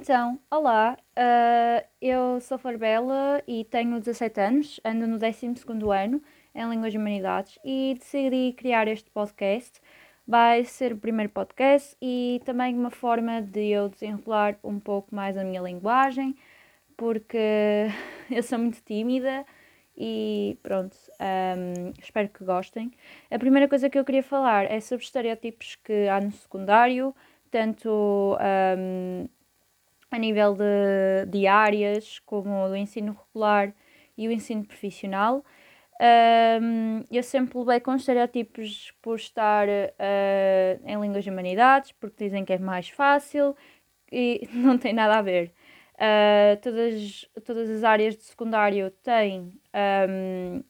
Então, olá, ah, eu sou Farbela e tenho 17 anos, ando no 12º ano em Línguas e Humanidades e decidi criar este podcast. Vai ser o primeiro podcast e também uma forma de eu desenrolar um pouco mais a minha linguagem, porque eu sou muito tímida e pronto, um, espero que gostem. A primeira coisa que eu queria falar é sobre estereótipos que há no secundário, tanto um, a nível de, de áreas, como o ensino regular e o ensino profissional. Um, eu sempre levei com estereótipos por estar uh, em línguas e humanidades, porque dizem que é mais fácil e não tem nada a ver. Uh, todas, todas as áreas de secundário têm, um,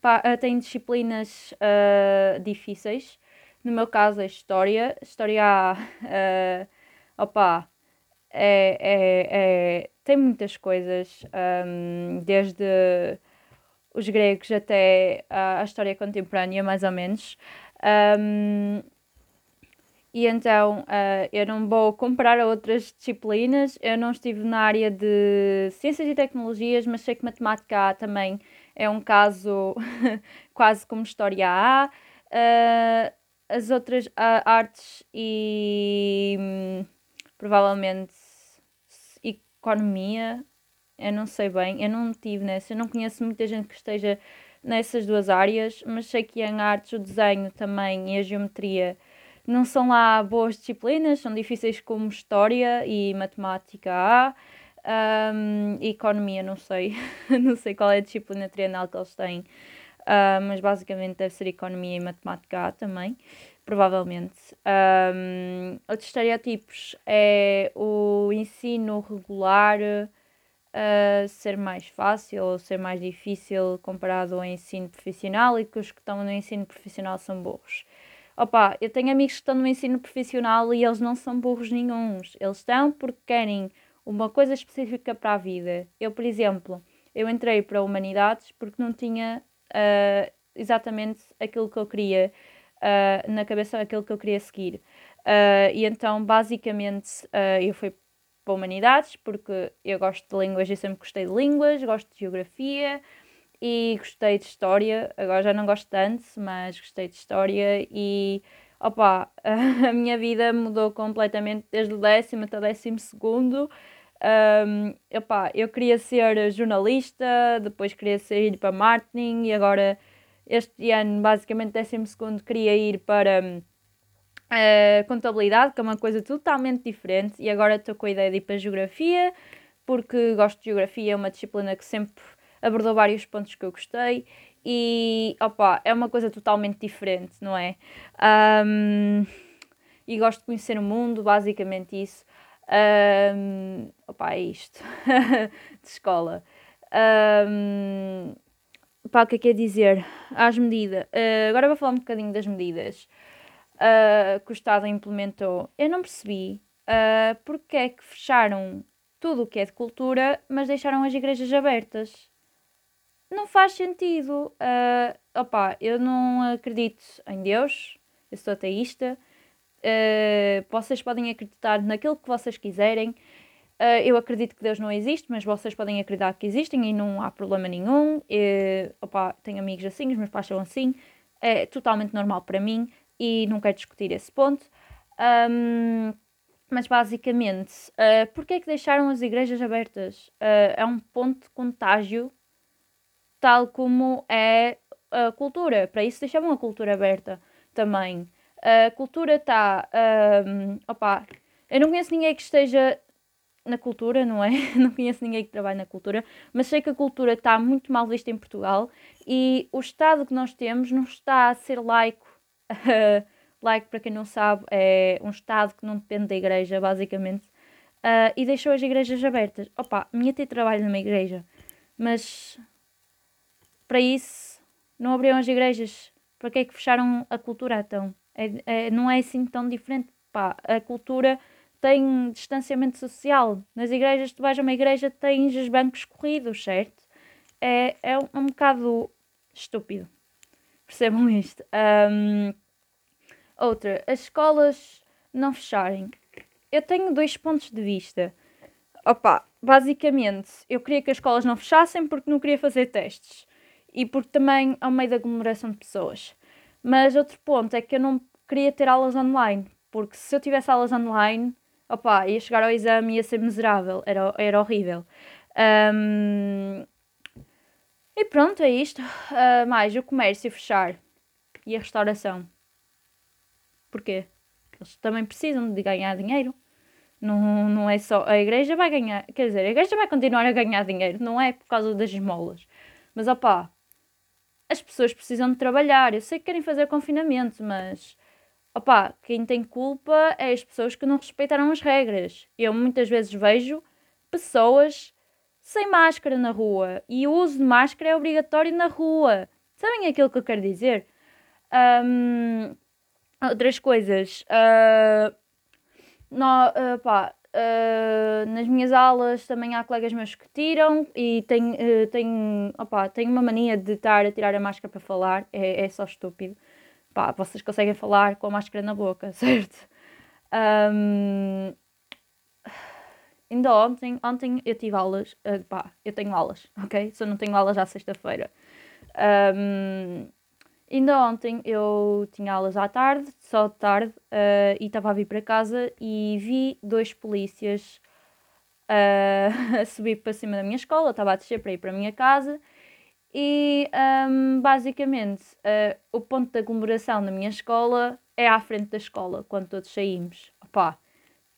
pá, têm disciplinas uh, difíceis. No meu caso, é História. História há Opa, é, é, é, tem muitas coisas, um, desde os gregos até a, a, história contemporânea, mais ou menos. Um, e então uh, eu não vou comparar a outras disciplinas. Eu não estive na área de ciências e tecnologias, mas sei que matemática A também é um caso quase como história A. Uh, as outras uh, artes e provavelmente economia, eu não sei bem, eu não tive nessa, eu não conheço muita gente que esteja nessas duas áreas, mas sei que em artes o desenho também e a geometria não são lá boas disciplinas, são difíceis como história e matemática há. Um, economia, não sei, não sei qual é a disciplina trienal que eles têm, uh, mas basicamente deve ser economia e matemática há também provavelmente. Um, outros estereótipos é o ensino regular uh, ser mais fácil ou ser mais difícil comparado ao ensino profissional e que os que estão no ensino profissional são burros. Opa, eu tenho amigos que estão no ensino profissional e eles não são burros nenhums. Eles estão porque querem uma coisa específica para a vida. Eu, por exemplo, eu entrei para Humanidades porque não tinha uh, exatamente aquilo que eu queria uh, na cabeça aquilo que eu queria seguir. Uh, e então, basicamente, uh, eu fui para Humanidades, porque eu gosto de línguas e sempre gostei de línguas, gosto de geografia e gostei de história. Agora já não gosto tanto, mas gostei de história e. Opa, a minha vida mudou completamente desde o décimo até o décimo segundo. Um, opa, eu queria ser jornalista, depois queria sair para marketing e agora este ano, basicamente, 12 queria ir para uh, contabilidade, que é uma coisa totalmente diferente, e agora estou com a ideia de ir para geografia, porque gosto de geografia, é uma disciplina que sempre abordou vários pontos que eu gostei e opa, é uma coisa totalmente diferente, não é? Um, e gosto de conhecer o mundo, basicamente isso. Um, opa, é isto de escola. Um, Pá, o que é que é dizer? Às medidas. Uh, agora vou falar um bocadinho das medidas uh, que o Estado implementou. Eu não percebi uh, porque é que fecharam tudo o que é de cultura, mas deixaram as igrejas abertas. Não faz sentido. Uh, opa, eu não acredito em Deus, eu sou ateísta. Uh, vocês podem acreditar naquilo que vocês quiserem. Uh, eu acredito que Deus não existe, mas vocês podem acreditar que existem e não há problema nenhum. E, opa, tenho amigos assim, os meus pais são assim. É totalmente normal para mim e não quero discutir esse ponto. Um, mas basicamente, uh, porquê é que deixaram as igrejas abertas? Uh, é um ponto de contágio, tal como é a cultura. Para isso deixavam a cultura aberta também. A cultura está. Um, opa, eu não conheço ninguém que esteja na cultura, não é? Não conheço ninguém que trabalhe na cultura, mas sei que a cultura está muito mal vista em Portugal e o Estado que nós temos não está a ser laico. laico, para quem não sabe, é um Estado que não depende da igreja, basicamente, uh, e deixou as igrejas abertas. Opa, minha tia trabalha numa igreja, mas para isso não abriram as igrejas. Para que é que fecharam a cultura então? É, é, não é assim tão diferente. Pá, a cultura tem distanciamento social. Nas igrejas, tu vais a uma igreja, tens os bancos corridos, certo? É, é um, um bocado estúpido. Percebam isto. Um, outra, as escolas não fecharem. eu tenho dois pontos de vista. Opa, basicamente, eu queria que as escolas não fechassem porque não queria fazer testes. E porque também ao meio da aglomeração de pessoas. Mas outro ponto é que eu não queria ter aulas online. Porque se eu tivesse aulas online, opa, ia chegar ao exame e ia ser miserável. Era, era horrível. Um, e pronto, é isto. Uh, mais o comércio fechar e a restauração. Porquê? Eles também precisam de ganhar dinheiro. Não, não é só. A igreja vai ganhar. Quer dizer, a igreja vai continuar a ganhar dinheiro. Não é por causa das esmolas. Mas opá, as pessoas precisam de trabalhar. Eu sei que querem fazer confinamento, mas opá, quem tem culpa é as pessoas que não respeitaram as regras. Eu muitas vezes vejo pessoas sem máscara na rua e o uso de máscara é obrigatório na rua. Sabem aquilo que eu quero dizer? Um, outras coisas. Uh, no, uh, pá, uh, nas minhas aulas também há colegas meus que tiram e tenho, uh, tenho, opa, tenho uma mania de estar a tirar a máscara para falar. É, é só estúpido. Pá, vocês conseguem falar com a máscara na boca, certo? Um, ainda ontem, ontem eu tive aulas, uh, pá, eu tenho aulas, ok? Só não tenho aulas à sexta-feira. Um, Ainda ontem eu tinha aulas à tarde, só de tarde, uh, e estava a vir para casa e vi dois polícias uh, a subir para cima da minha escola, estava a descer para ir para a minha casa e um, basicamente uh, o ponto de aglomeração da minha escola é à frente da escola, quando todos saímos. Opa,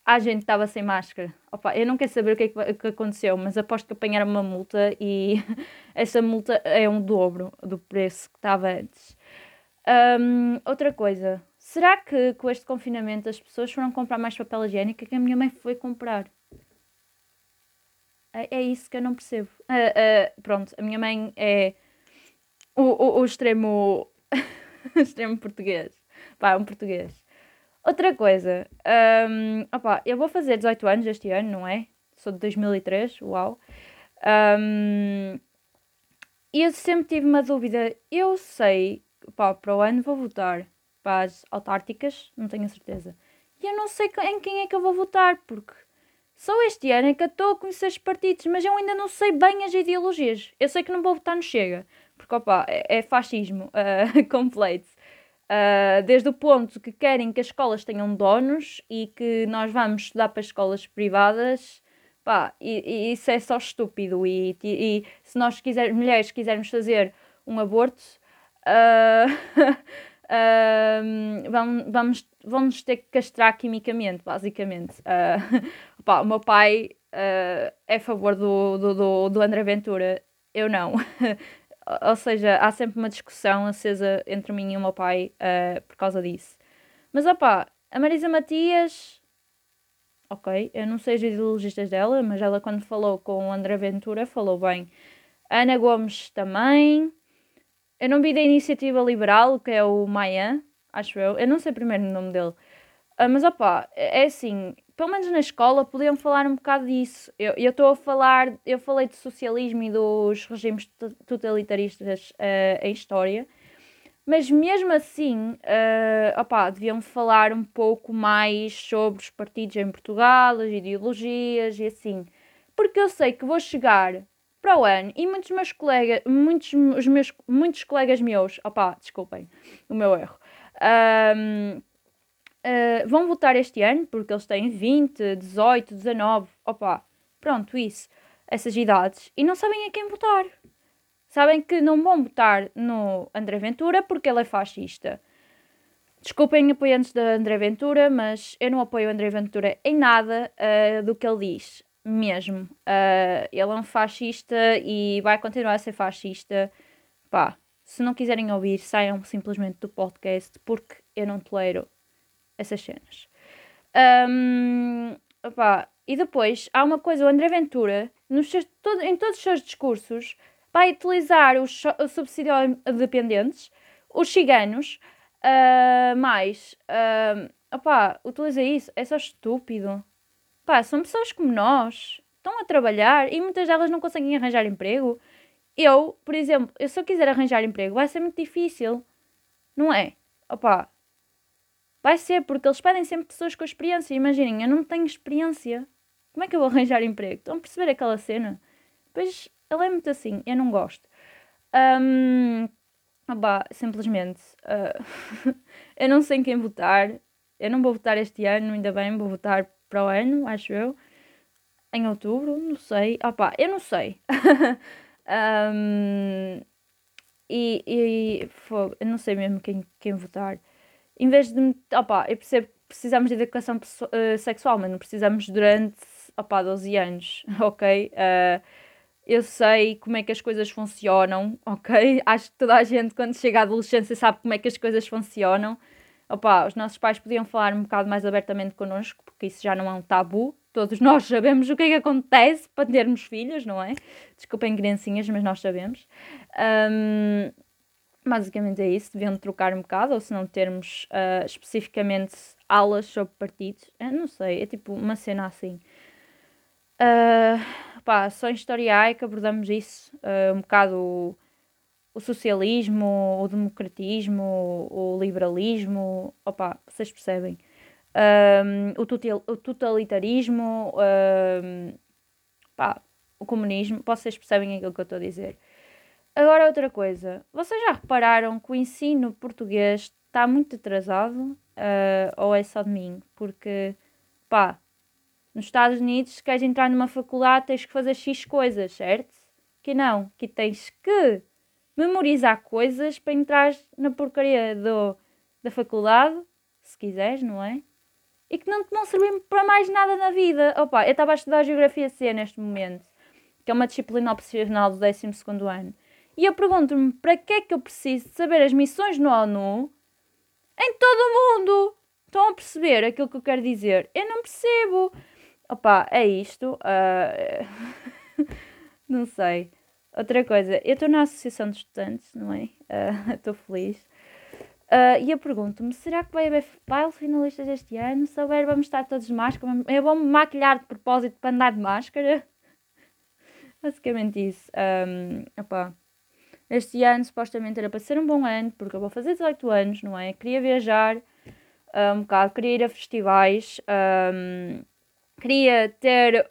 a gente estava sem máscara. Opa, eu não quero saber o que, é que aconteceu, mas aposto que apanharam uma multa e essa multa é um dobro do preço que estava antes. Um, outra coisa, será que com este confinamento as pessoas foram comprar mais papel higiênico que a minha mãe foi comprar? É, é isso que eu não percebo. Uh, uh, pronto, a minha mãe é o, o, o extremo, extremo português. Pá, um português. Outra coisa, um, opa, eu vou fazer 18 anos este ano, não é? Sou de 2003, uau. Um, eu sempre tive uma dúvida. Eu sei pá, para o ano vou votar para as autárticas, não tenho certeza. E eu não sei em quem é que eu vou votar, porque só este ano é que eu estou a conhecer os partidos, mas eu ainda não sei bem as ideologias. Eu sei que não vou votar no Chega, porque opa, é, é fascismo uh, completo. Uh, desde o ponto que querem que as escolas tenham donos e que nós vamos estudar para escolas privadas, pá, e, e isso é só estúpido. E, e, e se nós quiser, mulheres quisermos fazer um aborto, uh, uh, vamos, vamos, vamos ter que castrar quimicamente, basicamente. Uh, opa, o meu pai é a favor do, do, do, do André Ventura, eu não. Ou seja, há sempre uma discussão acesa entre mim e o meu pai por causa disso. Mas opá, a Marisa Matias ok, eu não sei as ideologistas dela, mas ela quando falou com o André Ventura falou bem. Ana Gomes também. Eu não vi da Iniciativa Liberal, que é o Maia, acho eu. Eu não sei primeiro o nome dele. Uh, mas opá, é, é assim, pelo menos na escola podiam falar um bocado disso. Eu estou a falar, eu falei de socialismo e dos regimes totalitaristas uh, em história, mas mesmo assim, uh, opá, deviam falar um pouco mais sobre os partidos em Portugal, as ideologias e assim. Porque eu sei que vou chegar para o ano e muitos meus colegas, muitos, os meus, muitos colegas meus, opá, desculpem o meu erro, um, uh, ah, vão votar este ano porque eles têm 20, 18, 19, opá, pronto, isso, essas idades, e não sabem a quem votar. Sabem que não vão votar no André Ventura porque ele é fascista. Desculpem apoiantes da André Ventura, mas eu não apoio o André Ventura em nada uh, do que ele diz mesmo. Uh, ele é um fascista e vai continuar a ser fascista. Pá, se não quiserem ouvir, saiam simplesmente do podcast porque eu não tolero essas cenas. Um, opá, e depois há uma coisa, o André Ventura, nos seus, todo, em todos os seus discursos, vai utilizar os, os subsídio dependentes, os ciganos, uh, mais. Uh, opá, utiliza isso, é só estúpido. Pá, são pessoas como nós, estão a trabalhar e muitas delas não conseguem arranjar emprego. Eu, por exemplo, eu se eu quiser arranjar emprego vai ser muito difícil, não é? Opa, Vai ser, porque eles pedem sempre pessoas com experiência. Imaginem, eu não tenho experiência. Como é que eu vou arranjar emprego? Estão a perceber aquela cena? Pois ele é muito assim, eu não gosto. Um, oba, simplesmente, uh, eu não sei em quem votar. Eu não vou votar este ano, ainda bem, vou votar para o ano, acho eu. Em outubro, não sei. Opa, eu não sei. um, e, e eu não sei mesmo quem, quem votar. Em vez de. Opa, eu percebo que precisamos de educação uh, sexual, mas não precisamos durante opa, 12 anos, ok? Uh, eu sei como é que as coisas funcionam, ok? Acho que toda a gente, quando chega à adolescência, sabe como é que as coisas funcionam. Opa, os nossos pais podiam falar um bocado mais abertamente connosco, porque isso já não é um tabu. Todos nós sabemos o que é que acontece para termos filhos, não é? Desculpem, criancinhas, mas nós sabemos. Um, basicamente é isso. Deviam trocar um bocado, ou se não termos uh, especificamente aulas sobre partidos. Eu não sei, é tipo uma cena assim. Uh, só em História que abordamos isso, uh, um bocado o, socialismo, o democratismo, o, liberalismo, opá, vocês percebem. Um, o, o, totalitarismo, um, pá, o comunismo, vocês percebem aquilo que eu estou a dizer. Agora outra coisa, vocês já repararam que o ensino português está muito atrasado? Uh, ou é só de mim? Porque, pá, nos Estados Unidos, se queres entrar numa faculdade, tens que fazer X coisas, certo? Que não, que tens que memorizar coisas para entrar na porcaria do, da faculdade, se quiseres, não é? E que não te vão servir para mais nada na vida. Opa, eu estava a estudar Geografia C neste momento, que é uma disciplina opcional do 12 ano. E eu pergunto-me para que é que eu preciso de saber as missões no ONU em todo o mundo? Estão a perceber aquilo que eu quero dizer? Eu não percebo. Opa, é isto. Uh, não sei. Outra coisa, eu estou na Associação de Estudantes, não é? Ah, estou uh, feliz. Uh, e eu pergunto-me, será que vai haver bailes finalistas este ano? Se houver, vamos estar todos de máscara? Eu vou-me maquilhar de propósito para andar de máscara? Basicamente isso. Um, opa. Este ano supostamente era para ser um bom ano, porque eu vou fazer 18 anos, não é? Queria viajar um bocado, queria ir a festivais. Um, queria ter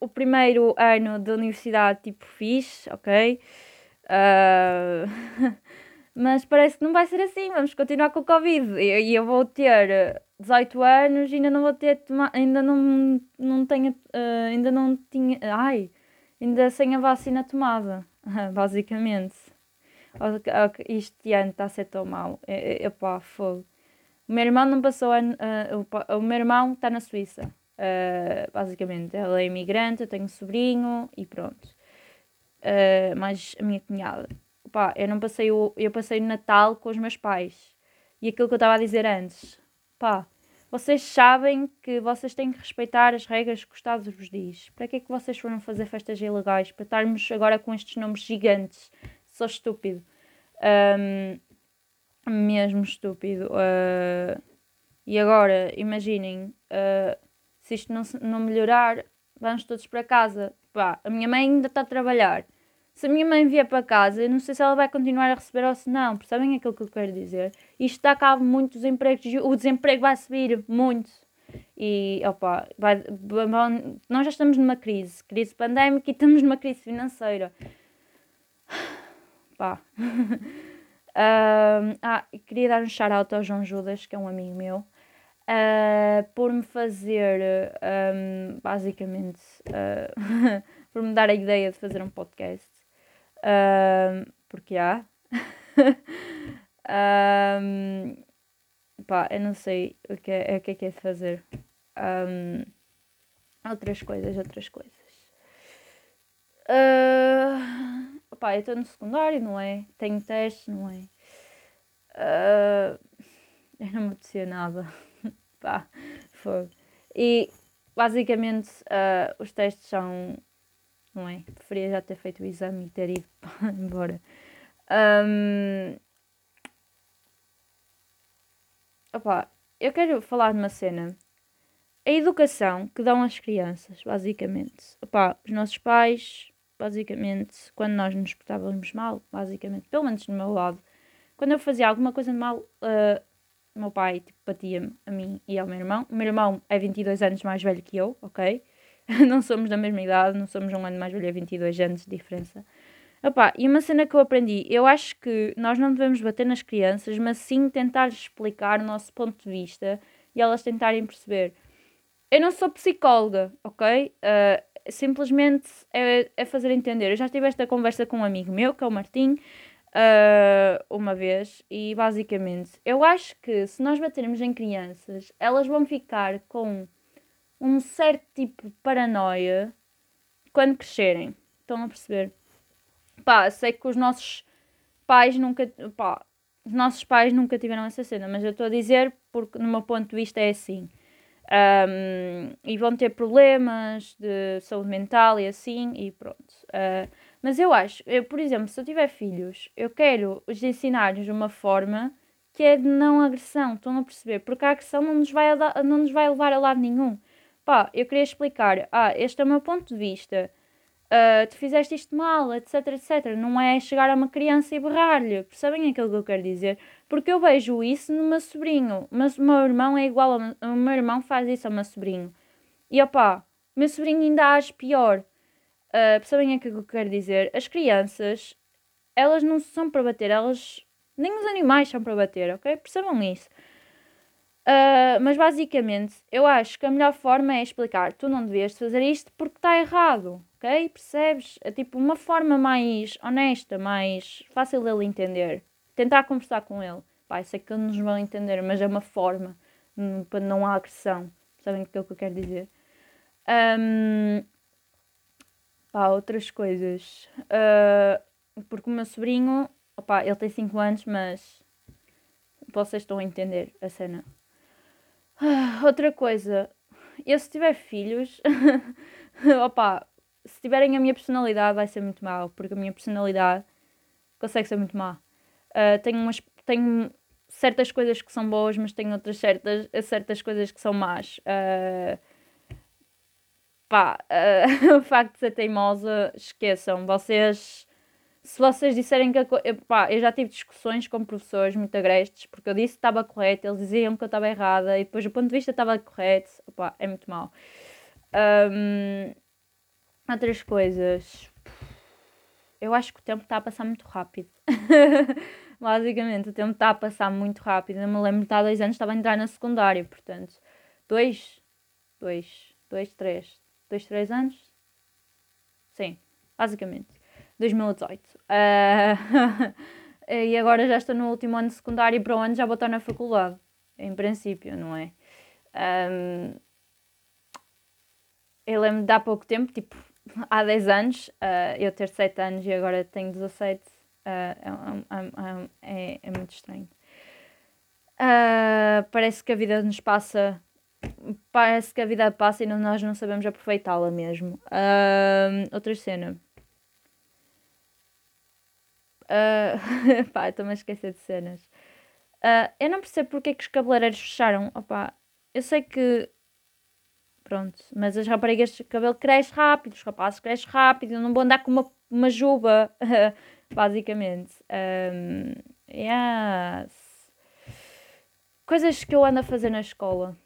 o primeiro ano de universidade tipo fixe, ok? Uh, mas parece que não vai ser assim, vamos continuar com o Covid. E eu, vou ter 18 anos e ainda não vou ter ainda não, não tenho, uh, ainda não tinha, ai, ainda sem a vacina tomada, basicamente. Este ano está a ser tão mal. Epá, fogo. O meu irmão não passou ano, uh, o, o meu irmão está na Suíça. Uh, basicamente, ela é imigrante, eu tenho um sobrinho e pronto. Uh, a minha cunhada. Pá, eu não passei o, eu passei o Natal com os meus pais. E aquilo que eu estava a dizer antes. Pá, vocês sabem que vocês têm que respeitar as regras que o Estado vos diz. Para que é que vocês foram fazer festas ilegais? Para estarmos agora com estes nomes gigantes. Sou estúpido. Um, mesmo estúpido. Uh, e agora, imaginem, uh, se isto não, não melhorar, vamos todos para casa. Pá, a minha mãe ainda está a trabalhar. Se a minha mãe vier para casa, eu não sei se ela vai continuar a receber ou se não. Percebem aquilo que eu quero dizer? Isto dá cabo muito empregos. O desemprego vai subir muito. E, opa, vai, nós já estamos numa crise. Crise pandémica e estamos numa crise financeira. Pá. ah, queria dar um shout-out ao João Judas, que é um amigo meu uh, por me fazer, um, basicamente, uh, por me dar a ideia de fazer um podcast. Uh, porque há. um, pá, eu não sei o que é, o que é, que é de fazer. Um, outras coisas, outras coisas. Uh, eu estou no secundário, não é? Tenho testes, não é? Uh, eu não me apetecia nada pá, fogo. E basicamente uh, os testes são, não é? Preferia já ter feito o exame e ter ido embora. Um, eu quero falar de uma cena. A educação que dão as crianças, basicamente. Opa, os nossos pais, basicamente, quando nós nos portávamos mal, basicamente, pelo menos do meu lado, quando eu fazia alguma coisa de mal, uh, Meu pai tipo, batia-me a mim e ao meu irmão. O meu irmão é 22 anos mais velho que eu, ok? não somos da mesma idade, não somos um ano mais velho, é 22 anos de diferença. Opa, e uma cena que eu aprendi, eu acho que nós não devemos bater nas crianças, mas sim tentar explicar o nosso ponto de vista e elas tentarem perceber. Eu não sou psicóloga, ok? Uh, simplesmente é, é, fazer entender. Eu já tive esta conversa com um amigo meu, que é o Martim, uh, uma vez, e basicamente eu acho que se nós batermos em crianças, elas vão ficar com um certo tipo de paranoia quando crescerem. Estão a perceber? Pá, sei que os nossos pais nunca. Pá, os nossos pais nunca tiveram essa cena, mas eu estou a dizer porque, no meu ponto de vista, é assim. Um, e vão ter problemas de saúde mental e assim, e pronto. Uh, mas eu acho, eu, por exemplo, se eu tiver filhos, eu quero os ensinar-lhes de uma forma que é de não agressão, estão a perceber? Porque a agressão não nos vai, a, não nos vai levar a lado nenhum. Pá, eu queria explicar, ah, este é o meu ponto de vista uh, tu fizeste isto mal, etc, etc. Não é chegar a uma criança e berrar-lhe. Percebem aquilo que eu quero dizer? Porque eu vejo isso no meu sobrinho. Mas o meu irmão é igual ao o meu irmão faz isso ao meu sobrinho. E opá, meu sobrinho ainda age pior. Uh, percebem aquilo que eu quero dizer? As crianças, elas não são para bater, elas. Nem os animais são para bater, ok? Percebam isso. Uh, mas basicamente, eu acho que a melhor forma é explicar: tu não devias fazer isto porque está errado ok? Percebes? É tipo uma forma mais honesta, mais fácil dele entender. Tentar conversar com ele. Pá, sei que eles nos vão entender, mas é uma forma hum, para não há agressão. Sabem o que é o que eu quero dizer? Um, pá, outras coisas. Uh, porque o meu sobrinho, opá, ele tem 5 anos, mas vocês estão a entender a cena. Uh, outra coisa, eu se tiver filhos, opá, se tiverem a minha personalidade, vai ser muito mal, porque a minha personalidade consegue ser muito má. Uh, tenho, umas, tenho certas coisas que são boas, mas tenho outras certas, certas coisas que são más. Uh, pá, uh, o facto de ser teimosa, esqueçam. Vocês, se vocês disserem que a eu, pá, eu já tive discussões com professores muito agrestes, porque eu disse que estava correto, eles diziam que eu estava errada, e depois o ponto de vista estava correto, pá, é muito mal Um, Outras coisas. Eu acho que o tempo está a passar muito rápido. Basicamente, o tempo está a passar muito rápido. Eu me lembro de há dois anos estava a entrar na secundária, portanto. Dois, dois, dois, três. Dois, três anos? Sim, basicamente. 2018. Uh, e agora já estou no último ano de secundário e para onde já vou estar na faculdade. Em princípio, não é? Um, eu lembro de há pouco tempo, tipo, há 10 anos, uh, eu ter 7 anos e agora tenho 17, uh, é, é, é, muito estranho. Uh, parece que a vida nos passa. Parece que a vida passa e nós não sabemos aproveitá-la mesmo. outra cena. Uh, pá, estou-me a esquecer de cenas. eu não percebo porque é que os cabeleireiros fecharam. Opa, eu sei que Pronto, mas as raparigas de cabelo cresce rápido, os rapazes crescem rápido, eu não vou andar com uma, uma juba, basicamente. Um, yes. Coisas que eu ando a fazer na escola.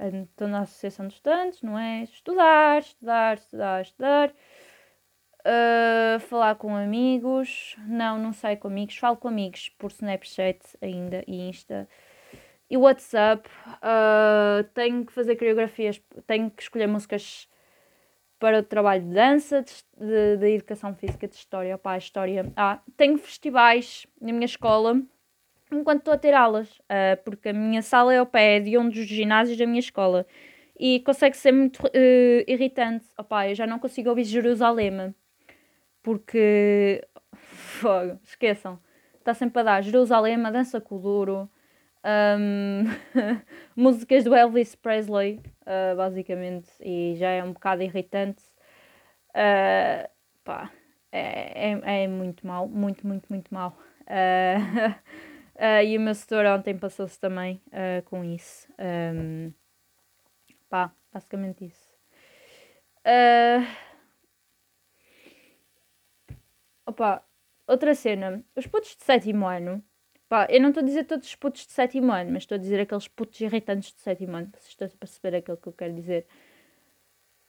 Estou na Associação de Estudantes, não é? Estudar, estudar, estudar, estudar. Uh, falar com amigos. Não, não saio com amigos. Falo com amigos por Snapchat ainda e Insta e WhatsApp. Uh, tenho que fazer coreografias, tenho que escolher músicas para o trabalho de dança, de, de, de educação física, de história. Opá, história. Ah, tenho festivais na minha escola enquanto estou a ter aulas, uh, porque a minha sala é ao pé de um dos ginásios da minha escola e consegue ser muito uh, irritante. Opá, eu já não consigo ouvir Jerusalém porque. Fogo, esqueçam. Está sempre a dar Jerusalém, dança com o duro um, músicas do Elvis Presley, uh, basicamente, e já é um bocado irritante. Uh, pá, é, é, é, muito mal, muito, muito, muito mal. Uh, e o meu setor ontem passou-se também com isso. Um, pá, basicamente isso. opa, outra cena. Os putos de sétimo ano Pá, eu não estou a dizer todos os putos de sétimo ano, mas estou a dizer aqueles putos irritantes de sétimo ano. Vocês estão a perceber aquilo que eu quero dizer.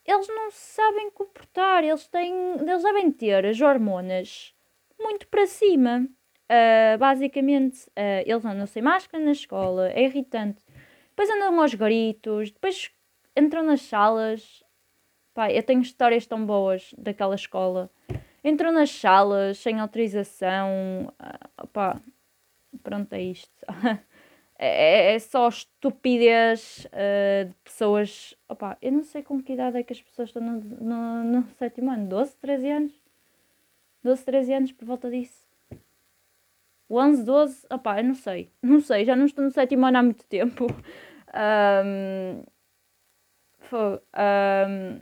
Eles não sabem comportar, eles têm. Eles devem ter as hormonas muito para cima. Uh, basicamente, uh, eles andam sem máscara na escola, é irritante. Depois andam aos gritos, depois entram nas salas. Pá, eu tenho histórias tão boas daquela escola. Entram nas salas sem autorização. Uh, pronto, é isto. é, é, só estupidez uh, de pessoas. Opa, eu não sei com que idade é que as pessoas estão no, no, no sétimo ano. 12, 13 anos? 12, 13 anos por volta disso. 11, 12, opá, eu não sei. Não sei, já não estou no sétimo ano há muito tempo. Um, um,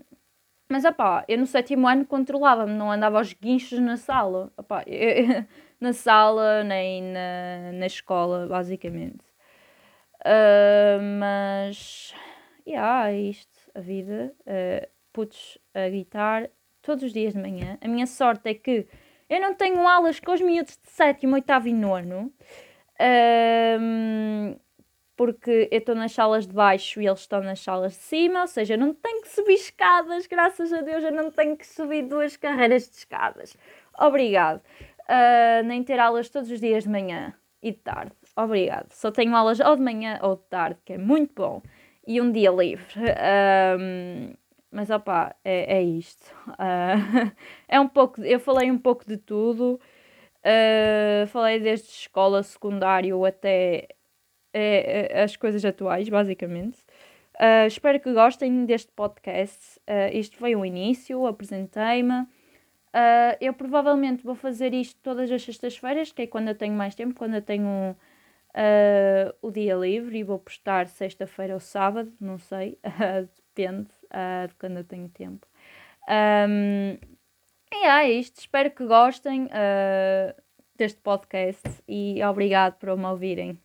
mas opá, eu no sétimo ano controlava-me, não andava aos guinchos na sala. Opá, eu, na sala nem na, na escola, basicamente. Uh, mas, yeah, é isto, a vida. Uh, putos a gritar todos os dias de manhã. A minha sorte é que eu não tenho aulas com os miúdos de sétimo, oitavo e nono. Uh, porque eu estou nas salas de baixo e eles estão nas salas de cima, ou seja, eu não tenho que subir escadas, graças a Deus eu não tenho que subir duas carreiras de escadas. Obrigado uh, nem ter aulas todos os dias de manhã e de tarde. Obrigado. Só tenho aulas ou de manhã ou de tarde, que é muito bom. E um dia livre. Um, mas opá, é, é isto. Uh, é um pouco. Eu falei um pouco de tudo. Uh, falei desde escola, secundário até é, é, as coisas atuais, basicamente. Uh, espero que gostem deste podcast. Isto foi o início, apresentei-me. Eu provavelmente vou fazer isto todas as sextas-feiras, que é quando eu tenho mais tempo, quando eu tenho o dia livre e vou postar sexta-feira ou sábado, não sei, depende de quando eu tenho tempo. Um, e é isto, espero que gostem deste podcast e obrigado por me ouvirem.